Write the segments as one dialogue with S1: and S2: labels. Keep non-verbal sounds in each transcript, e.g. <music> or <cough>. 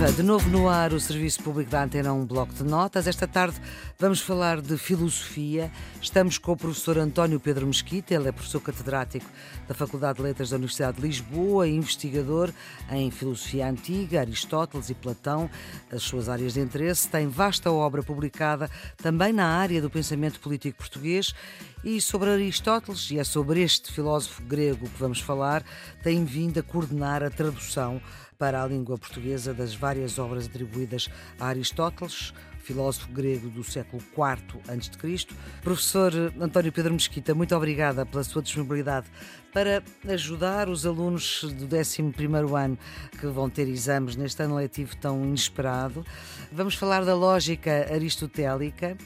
S1: Viva! De novo no ar o Serviço Público da Antena, um bloco de notas. Esta tarde vamos falar de filosofia. Estamos com o professor António Pedro Mesquita, ele é professor catedrático da Faculdade de Letras da Universidade de Lisboa investigador em filosofia antiga, Aristóteles e Platão, as suas áreas de interesse. Tem vasta obra publicada também na área do pensamento político português e sobre Aristóteles, e é sobre este filósofo grego que vamos falar, tem vindo a coordenar a tradução para a língua portuguesa das várias obras atribuídas a Aristóteles, filósofo grego do século IV a.C. Professor António Pedro Mesquita, muito obrigada pela sua disponibilidade para ajudar os alunos do 11º ano que vão ter exames neste ano letivo tão inesperado. Vamos falar da lógica aristotélica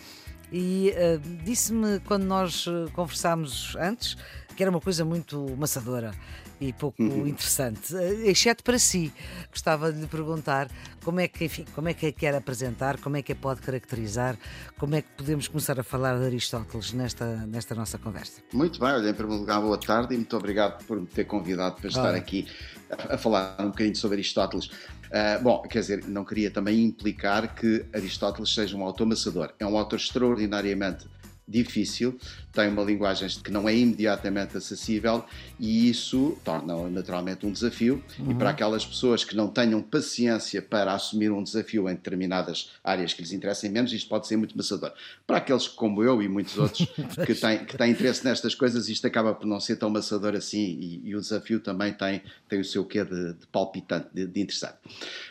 S1: e uh, disse-me quando nós eh, conversámos antes que era uma coisa muito maçadora e pouco uhum. interessante, eh, exceto para si. Gostava de lhe perguntar como é que, enfim, como é que a quer apresentar, como é que a pode caracterizar, como é que podemos começar a falar de Aristóteles nesta, nesta nossa conversa.
S2: Muito bem, olha, em primeiro lugar, boa tarde e muito obrigado por me ter convidado para estar aqui a, a, falar um bocadinho sobre Aristóteles. Uh, bom, quer dizer, não queria também implicar que Aristóteles seja um autor maçador. É um autor extraordinariamente difícil, tem uma linguagem que não é imediatamente acessível e isso torna naturalmente um desafio. Uhum. E para aquelas pessoas que não tenham paciência para assumir um desafio em determinadas áreas que lhes interessem menos, isto pode ser muito maçador. Para aqueles como eu e muitos outros <laughs> que têm, que têm interesse nestas coisas, isto acaba por não ser tão maçador assim e, e o desafio também tem, tem o seu quê de, de palpitante, de, de, interessante.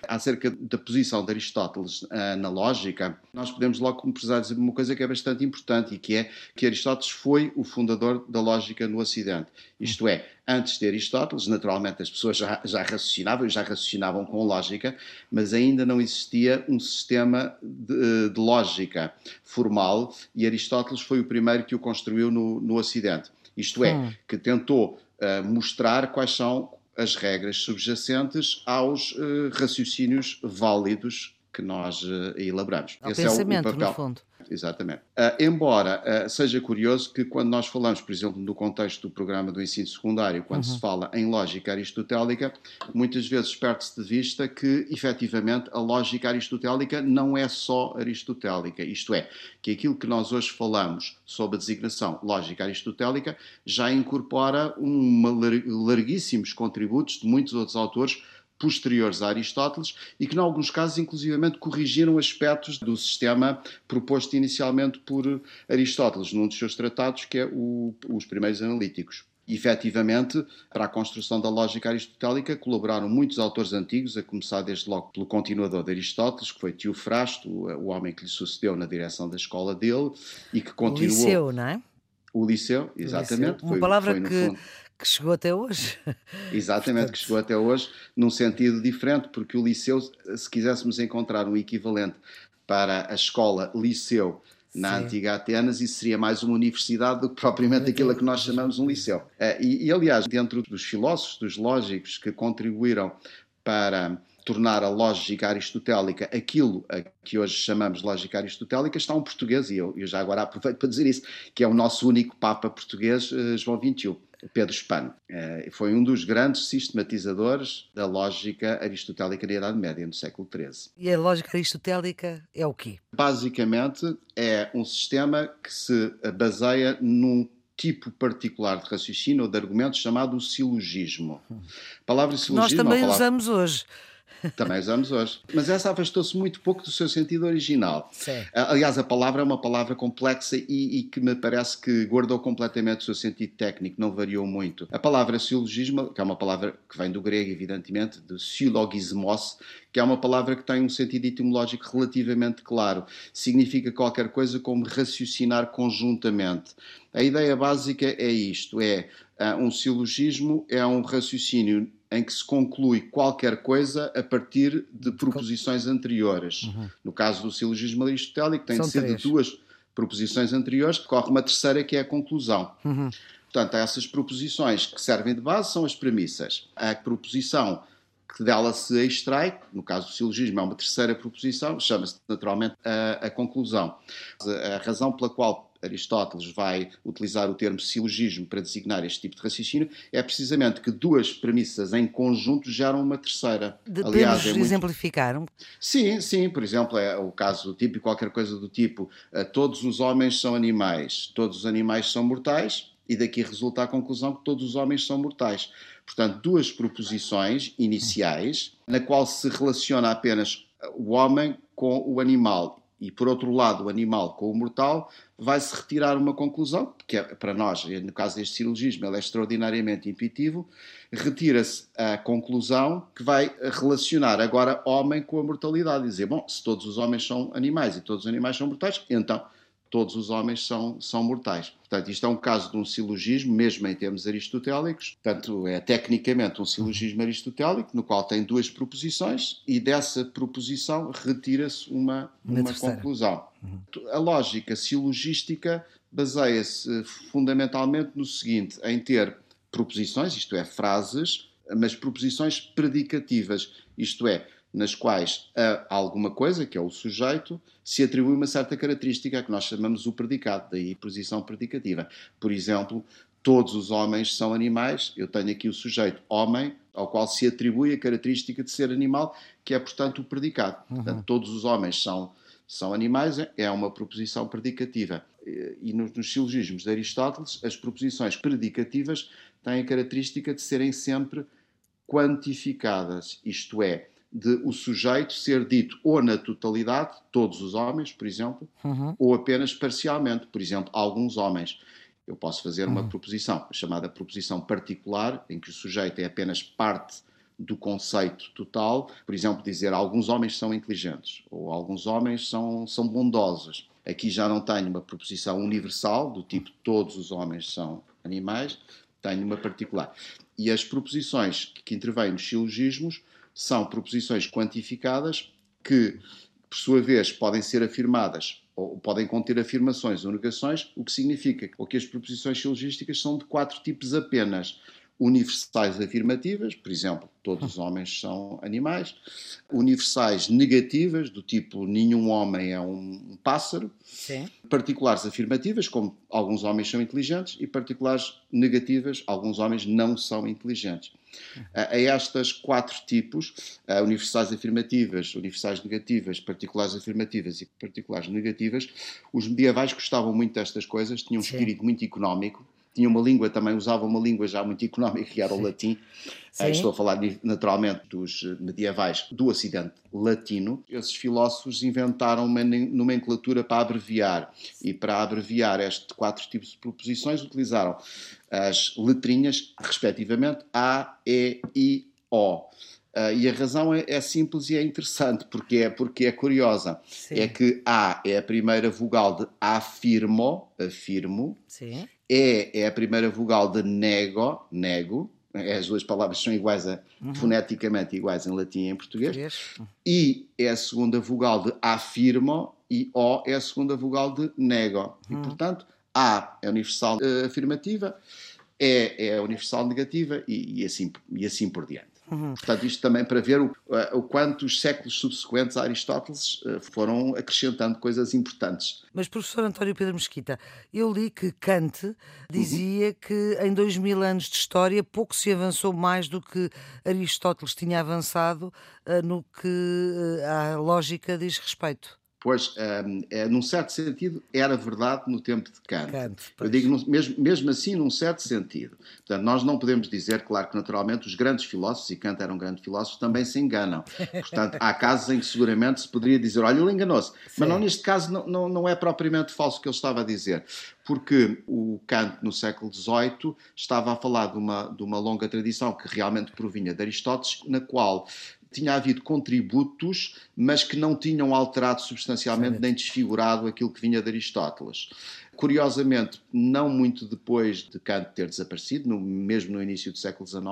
S2: Acerca da posição de Aristóteles uh, na lógica, nós podemos logo começar a dizer uma coisa que é bastante importante e que é que Aristóteles foi o fundador da lógica no Ocidente. Isto é, antes de Aristóteles, naturalmente as pessoas já, já raciocinavam e já raciocinavam com lógica, mas ainda não existia um sistema de, de lógica formal e Aristóteles foi o primeiro que o construiu no, no Ocidente. Isto é, hum. que tentou uh, mostrar quais são as regras subjacentes aos uh, raciocínios válidos que nós uh, elaboramos.
S1: Ao Esse pensamento, é o, o papel. no fundo.
S2: Exatamente. Uh, embora uh, seja curioso que quando nós falamos, por exemplo, no contexto do programa do ensino secundário, quando uhum. se fala em lógica aristotélica, muitas vezes perde-se de vista que, efetivamente, a lógica aristotélica não é só aristotélica. Isto é, que aquilo que nós hoje falamos sob a designação lógica aristotélica já incorpora uma larguíssimos contributos de muitos outros autores posteriores a Aristóteles e que, em alguns casos, inclusivamente corrigiram aspectos do sistema proposto inicialmente por Aristóteles, num dos seus tratados, que é o, os primeiros analíticos. E, efetivamente, para a construção da lógica aristotélica colaboraram muitos autores antigos, a começar desde logo pelo continuador de Aristóteles, que foi Teofrasto, o, o homem que lhe sucedeu na direção da escola dele e que continuou. O
S1: Liceu, não é?
S2: O Liceu, exatamente.
S1: O liceu. Uma foi, palavra foi, que, fundo que chegou até hoje. <laughs>
S2: Exatamente, que chegou até hoje num sentido diferente, porque o liceu, se quiséssemos encontrar um equivalente para a escola liceu na Sim. antiga Atenas, isso seria mais uma universidade do que propriamente aquilo que nós chamamos um liceu. Eh, e, e, aliás, dentro dos filósofos, dos lógicos que contribuíram para tornar a lógica aristotélica aquilo a que hoje chamamos lógica aristotélica, está um português, e eu, eu já agora aproveito para dizer isso, que é o nosso único Papa português, eh, João XXI. Pedro Spano. Eh, foi um dos grandes sistematizadores da lógica aristotélica da Idade Média, no século XIII.
S1: E a lógica aristotélica é o quê?
S2: Basicamente, é um sistema que se baseia num tipo particular de raciocínio ou de argumento chamado silogismo.
S1: A palavra silogismo. Nós também palavra... usamos hoje.
S2: Também usamos hoje. Mas essa afastou-se muito pouco do seu sentido original. Sim. Aliás, a palavra é uma palavra complexa e, e, que me parece que guardou completamente o seu sentido técnico, não variou muito. A palavra silogismo, que é uma palavra que vem do grego, evidentemente, do silogismos, que é uma palavra que tem um sentido etimológico relativamente claro. Significa qualquer coisa como raciocinar conjuntamente. A ideia básica é isto: é uh, um silogismo, é um raciocínio em que se conclui qualquer coisa a partir de proposições anteriores. Uhum. No caso do silogismo aristotélico, tem São de ser três. de duas proposições anteriores, corre uma terceira que é a conclusão. Uhum. Portanto, essas proposições que servem de base são as premissas. A proposição que dela se extrai, no caso do silogismo é uma terceira proposição, chama-se naturalmente a, a conclusão. A razão pela qual Aristóteles vai utilizar o termo silogismo para designar este tipo de raciocínio, é precisamente que duas premissas em conjunto geram uma terceira.
S1: Aliás, é muito... exemplificar?
S2: Sim, sim. Por exemplo, é o caso típico, qualquer coisa do tipo: uh, todos os homens são animais, todos os animais são mortais, e daqui resulta a conclusão que todos os homens são mortais. Portanto, duas proposições iniciais, na qual se relaciona apenas o homem com o animal e, por outro lado, o animal com o mortal, vai-se retirar uma conclusão, que é, para nós, no caso deste silogismo, ele é extraordinariamente intuitivo, retira-se a conclusão que vai relacionar agora homem com a mortalidade, dizer, bom, se todos os homens são animais e todos os animais são mortais, então todos os homens são, são mortais. Portanto, isto é um caso de um silogismo, mesmo em termos aristotélicos. Portanto, é tecnicamente um silogismo aristotélico, no qual tem duas proposições e dessa proposição retira-se uma, uma conclusão. Uhum. A lógica silogística baseia-se fundamentalmente no seguinte: em ter proposições, isto é, frases, mas proposições predicativas, isto é, nas quais a alguma coisa, que é o sujeito, se atribui uma certa característica que nós chamamos o predicado, daí posição predicativa. Por exemplo, todos os homens são animais, eu tenho aqui o sujeito homem, ao qual se atribui a característica de ser animal, que é, portanto, o predicado. Uhum. Portanto, todos os homens são, são animais, é uma proposição predicativa. E nos, nos silogismos de Aristóteles, as proposições predicativas têm a característica de serem sempre quantificadas, isto é, de o sujeito ser dito ou na totalidade, todos os homens, por exemplo, uhum. ou apenas parcialmente, por exemplo, alguns homens. Eu posso fazer uma uhum. proposição, chamada proposição particular, em que o sujeito é apenas parte do conceito total, por exemplo, dizer alguns homens são inteligentes ou alguns homens são, são bondosos. Aqui já não tenho uma proposição universal, do tipo todos os homens são animais, tenho uma particular. E as proposições que intervêm nos silogismos são proposições quantificadas que, por sua vez, podem ser afirmadas ou podem conter afirmações ou negações, o que significa que as proposições silogísticas são de quatro tipos apenas universais afirmativas, por exemplo, todos os homens são animais, universais negativas, do tipo nenhum homem é um pássaro, Sim. particulares afirmativas, como alguns homens são inteligentes, e particulares negativas, alguns homens não são inteligentes. A estas quatro tipos, universais afirmativas, universais negativas, particulares afirmativas e particulares negativas, os medievais gostavam muito destas coisas, tinham um Sim. espírito muito económico, tinha uma língua também, usava uma língua já muito económica, que era o latim. Sim. Estou a falar naturalmente dos medievais do Ocidente latino. Esses filósofos inventaram uma nomenclatura para abreviar. E para abreviar estes quatro tipos de proposições, utilizaram as letrinhas, respectivamente, A, E, I, O. Uh, e a razão é, é, simples e é interessante, porque é, porque é curiosa. Sim. É que A é a primeira vogal de afirmo, afirmo. Sim. E é a primeira vogal de nego, nego. As duas palavras são iguais, a, uhum. foneticamente iguais em latim e em português. I é a segunda vogal de afirmo e O é a segunda vogal de nego. Uhum. E, portanto, A é universal uh, afirmativa, E é universal negativa e, e, assim, e assim por diante. Uhum. Portanto, isto também para ver o, o quanto os séculos subsequentes a Aristóteles eh, foram acrescentando coisas importantes.
S1: Mas, professor António Pedro Mesquita, eu li que Kant dizia uhum. que em dois mil anos de história pouco se avançou mais do que Aristóteles tinha avançado uh, no que a lógica diz respeito.
S2: Pois, um, é, num certo sentido, era verdade no tempo de Kant. Kant Eu digo, mesmo, mesmo assim, num certo sentido. Portanto, nós não podemos dizer, claro que naturalmente os grandes filósofos, e Kant era um grande filósofo, também se enganam. Portanto, há casos em que seguramente se poderia dizer, olha, ele enganou-se. Mas não, neste caso não, não, não é propriamente falso o que ele estava a dizer. Porque o Kant, no século XVIII, estava a falar de uma, de uma longa tradição que realmente provinha de Aristóteles, na qual tinha havido contributos, mas que não tinham alterado substancialmente nem desfigurado aquilo que vinha de Aristóteles. Curiosamente, não muito depois de Kant ter desaparecido, no, mesmo no início do século XIX,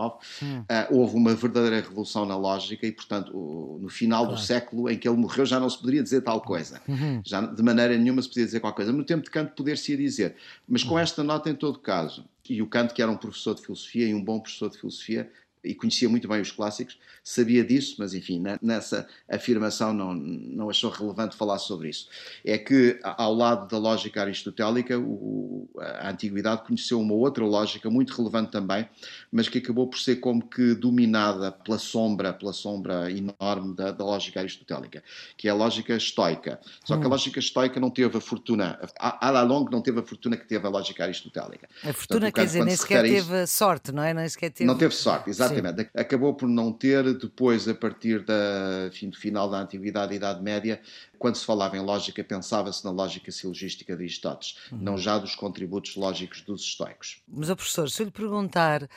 S2: hum. uh, houve uma verdadeira revolução na lógica e, portanto, o, no final claro. do século em que ele morreu já não se poderia dizer tal coisa. Uhum. Já de maneira nenhuma se podia dizer qualquer coisa. No tempo de Kant poder-se dizer. Mas com uhum. esta nota, em todo caso, e o Kant, que era um professor de filosofia e um bom professor de filosofia, e conhecia muito bem os clássicos, sabia disso, mas enfim, nessa afirmação não, não achou relevante falar sobre isso. É que, ao lado da lógica aristotélica, o, a antiguidade conheceu uma outra lógica muito relevante também, mas que acabou por ser como que dominada pela sombra, pela sombra enorme da, da lógica aristotélica, que é a lógica estoica. Só que a hum. lógica estoica não teve a fortuna, a, a longo não teve a fortuna que teve a lógica aristotélica.
S1: A fortuna Portanto, quer dizer, nem sequer teve sorte, não é? Nem sequer teve...
S2: Não teve sorte, exatamente. Sim. Acabou por não ter depois, a partir da, enfim, do final da Antiguidade e Idade Média, quando se falava em lógica, pensava-se na lógica silogística de Aristóteles, uhum. não já dos contributos lógicos dos estoicos.
S1: Mas, oh, professor, se eu lhe perguntar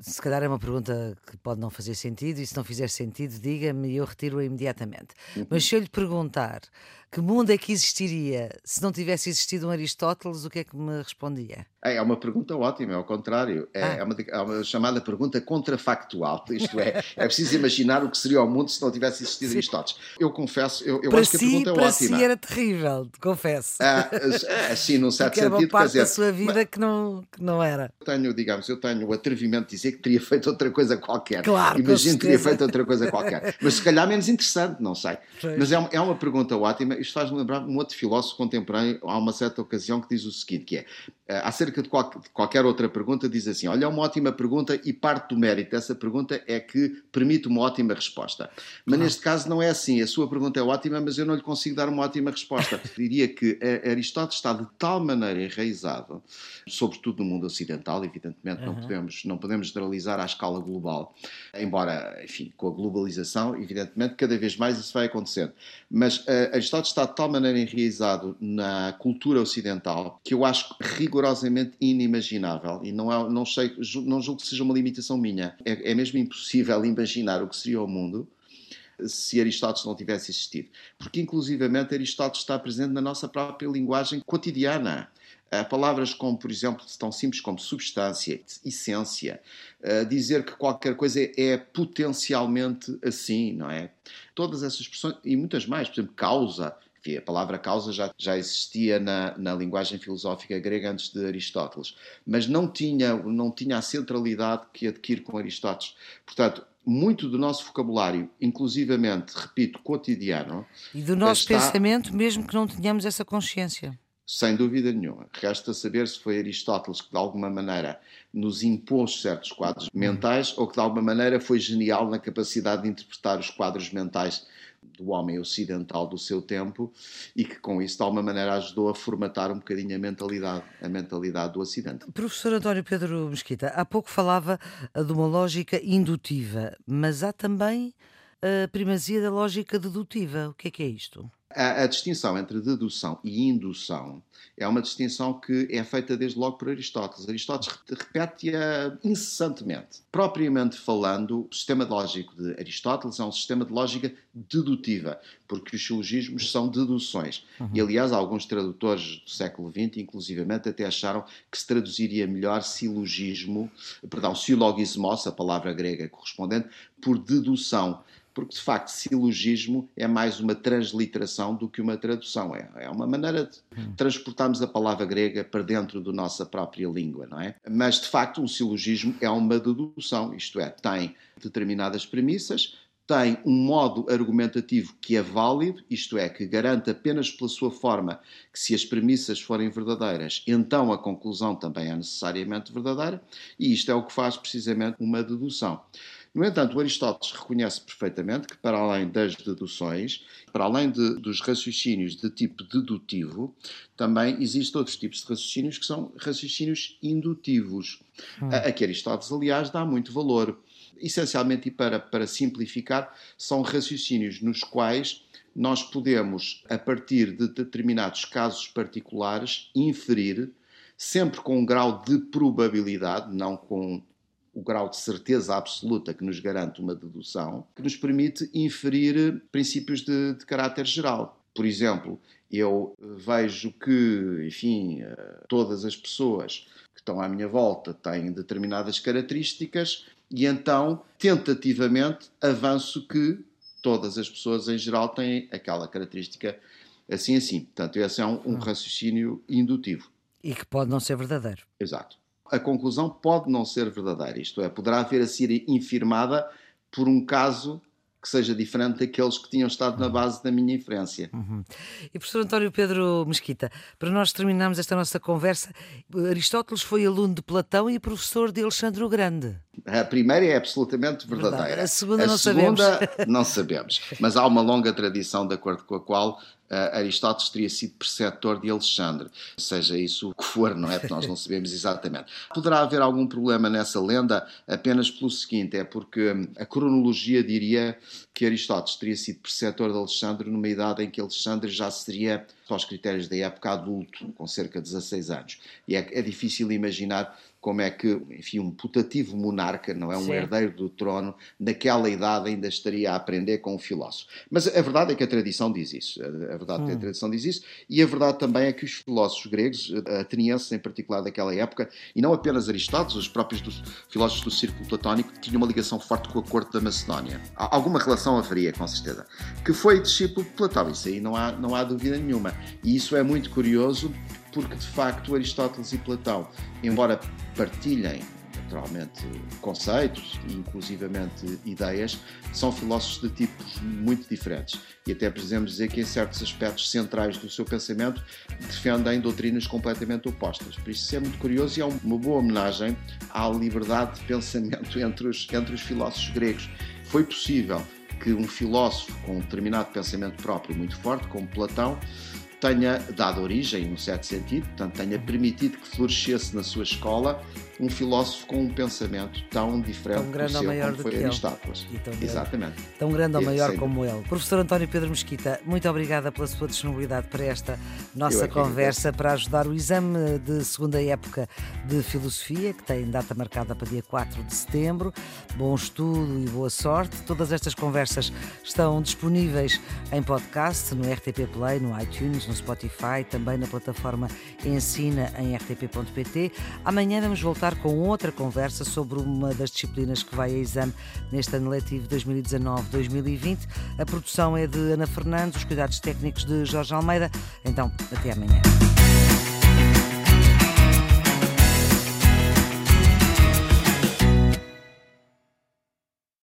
S1: se calhar é uma pergunta que pode não fazer sentido, e se não fizer sentido, diga-me e eu retiro-a imediatamente. Uhum. Mas se eu lhe perguntar que mundo é que existiria se não tivesse existido um Aristóteles, o que é que me respondia?
S2: É, é uma pergunta ótima, é ao contrário. É, ah. é, uma, é, uma, chamada pergunta contrafactual. <laughs> Isto é, é preciso imaginar o que seria o mundo se não tivesse existido Sim. Aristóteles. Eu confesso, eu, eu acho que a pergunta é
S1: para
S2: ótima.
S1: Para si era terrível, confesso.
S2: Ah, assim, num certo
S1: Porque
S2: sentido.
S1: Era uma parte dizer, da sua vida mas, que, não, que não era.
S2: Eu tenho, digamos, eu tenho o atrevimento de dizer que teria <laughs> feito outra coisa qualquer.
S1: Claro,
S2: Imagino que teria feito outra coisa qualquer. Mas se calhar menos interessante, não sei. Pois. Mas é uma, é uma pergunta ótima. Isto faz-me lembrar um outro filósofo contemporâneo, há uma certa ocasião, que diz o seguinte, que é, eh, acerca de, qual, de qualquer outra pergunta, diz assim, olha, é uma ótima pergunta e parte do mérito dessa pergunta é que permite uma ótima resposta. Mas claro. neste caso não é assim, a sua pergunta é ótima, mas eu não lhe consigo dar uma ótima resposta. <laughs> Diria que Aristóteles está de tal maneira enraizado, sobretudo no mundo ocidental, evidentemente uhum. não, podemos, não podemos generalizar à escala global, embora, enfim, com a globalização, evidentemente, cada vez mais isso vai acontecendo. Mas uh, Aristóteles está de tal maneira enraizado na cultura ocidental que eu acho rigorosamente inimaginável e não, é, não, sei, não julgo que seja uma limitação minha. É, é mesmo impossível <laughs> imaginar o que seria o mundo se Aristóteles não tivesse existido. Porque, inclusivamente, Aristóteles está presente na nossa própria linguagem cotidiana. Uh, palavras como, por exemplo, tão simples como substância, essência, dizer que qualquer coisa é potencialmente assim, não é? Todas essas expressões, e muitas mais, por exemplo, causa, enfim, a palavra causa já, já existia na, na linguagem filosófica grega antes de Aristóteles, mas não tinha, não tinha a centralidade que adquire com Aristóteles. Portanto, muito do nosso vocabulário, inclusivamente, repito, cotidiano.
S1: E do nosso está... pensamento, mesmo que não tenhamos essa consciência.
S2: Sem dúvida nenhuma. Resta saber se foi Aristóteles que, de alguma maneira, nos impôs certos quadros mentais ou que, de alguma maneira, foi genial na capacidade de interpretar os quadros mentais do homem ocidental do seu tempo e que com isso de alguma maneira ajudou a formatar um bocadinho a mentalidade, a mentalidade do Ocidente.
S1: Professor António Pedro Mesquita, há pouco falava de uma lógica indutiva, mas há também a primazia da lógica dedutiva. O que é que é isto?
S2: A, a, distinção entre dedução e indução é uma distinção que é feita desde logo por Aristóteles. Aristóteles repete-a incessantemente. Propriamente falando, o sistema lógico de Aristóteles é um sistema de lógica dedutiva, porque os silogismos são deduções. Uhum. E, aliás, alguns tradutores do século XX, inclusivamente, até acharam que se traduziria melhor silogismo, perdão, silogismos, a palavra grega correspondente, por dedução porque de facto silogismo é mais uma transliteração do que uma tradução. É, é uma maneira de transportarmos a palavra grega para dentro da nossa própria língua, não é? Mas de facto um silogismo é uma dedução, isto é, tem determinadas premissas, tem um modo argumentativo que é válido, isto é, que garante apenas pela sua forma que se as premissas forem verdadeiras, então a conclusão também é necessariamente verdadeira, e isto é o que faz precisamente uma dedução. No entanto, Aristóteles reconhece perfeitamente que, para além das deduções, para além de, dos raciocínios de tipo dedutivo, também existem outros tipos de raciocínios que são raciocínios indutivos, hum. a, a que Aristóteles, aliás, dá muito valor. Essencialmente, e para, para simplificar, são raciocínios nos quais nós podemos, a partir de determinados casos particulares, inferir, sempre com um grau de probabilidade, não com o grau de certeza absoluta que nos garante uma dedução, que nos permite inferir princípios de, de caráter geral. Por exemplo, eu vejo que, enfim, eh, todas as pessoas que estão à minha volta têm determinadas características e então, tentativamente, avanço que todas as pessoas em geral têm aquela característica assim assim. Portanto, esse é um, um raciocínio indutivo.
S1: E que pode não ser verdadeiro.
S2: Exato. A conclusão pode não ser verdadeira, isto é, poderá vir a ser infirmada por um caso que seja diferente daqueles que tinham estado na base da minha inferência.
S1: Uhum. E professor António Pedro Mesquita, para nós terminarmos esta nossa conversa, Aristóteles foi aluno de Platão e professor de Alexandre o Grande.
S2: A primeira é absolutamente verdadeira.
S1: Verdade. A segunda
S2: a
S1: não
S2: segunda
S1: sabemos.
S2: não sabemos. Mas há uma longa tradição de acordo com a qual Aristóteles teria sido preceptor de Alexandre. Seja isso o que for, não é? Porque nós não <laughs> sabemos exatamente. Poderá haver algum problema nessa lenda apenas pelo seguinte: é porque hum, a cronologia diria que Aristóteles teria sido preceptor de Alexandre numa idade em que Alexandre já seria, aos critérios da época, adulto, com cerca de 16 anos. E é, é difícil imaginar como é que, enfim, um putativo monarca, não é um
S1: Sim.
S2: herdeiro do trono, naquela idade ainda estaria a aprender com um filósofo. Mas a verdade é que a tradição diz isso. A verdade é que a tradição diz isso. E a verdade também é que os filósofos gregos, eh, atenienses em particular daquela época, e não apenas Aristóteles, os próprios dos filósofos do círculo platónico, tinham uma ligação forte com a corte da Macedónia. Alguma relação haveria, com certeza. Que foi discípulo de Platão, isso aí não há, não há dúvida nenhuma. E isso é muito curioso porque de facto Aristóteles e Platão, embora partilhem naturalmente conceitos e inclusivamente ideias, são filósofos de tipos muito diferentes. E até podemos dizer que em certos aspectos centrais do seu pensamento defendem doutrinas completamente opostas. Por isso isso é muito curioso e é uma boa homenagem à liberdade de pensamento <laughs> entre os, entre os filósofos gregos. Foi possível que um filósofo com um determinado pensamento próprio muito forte, como Platão, tenha dado origem, num certo sentido, portanto, tenha permitido que florescesse na sua escola um filósofo com um pensamento tão diferente
S1: Tão grande
S2: do seu
S1: maior
S2: como
S1: do
S2: foi
S1: que ele.
S2: Aristóteles.
S1: Tão grande.
S2: Exatamente.
S1: Tão grande ou maior como ele. Professor António Pedro Mesquita, muito obrigada pela sua disponibilidade para esta nossa
S2: é
S1: conversa, para ajudar o exame de segunda época de Filosofia, que tem data marcada para dia 4 de setembro. Bom estudo e boa sorte. Todas estas conversas estão disponíveis em podcast, no RTP Play, no iTunes, no Spotify, também na plataforma Ensina em rtp.pt. Amanhã vamos voltar com outra conversa sobre uma das disciplinas que vai a exame neste ano letivo 2019-2020. A produção é de Ana Fernandes, os cuidados técnicos de Jorge Almeida. Então, até amanhã.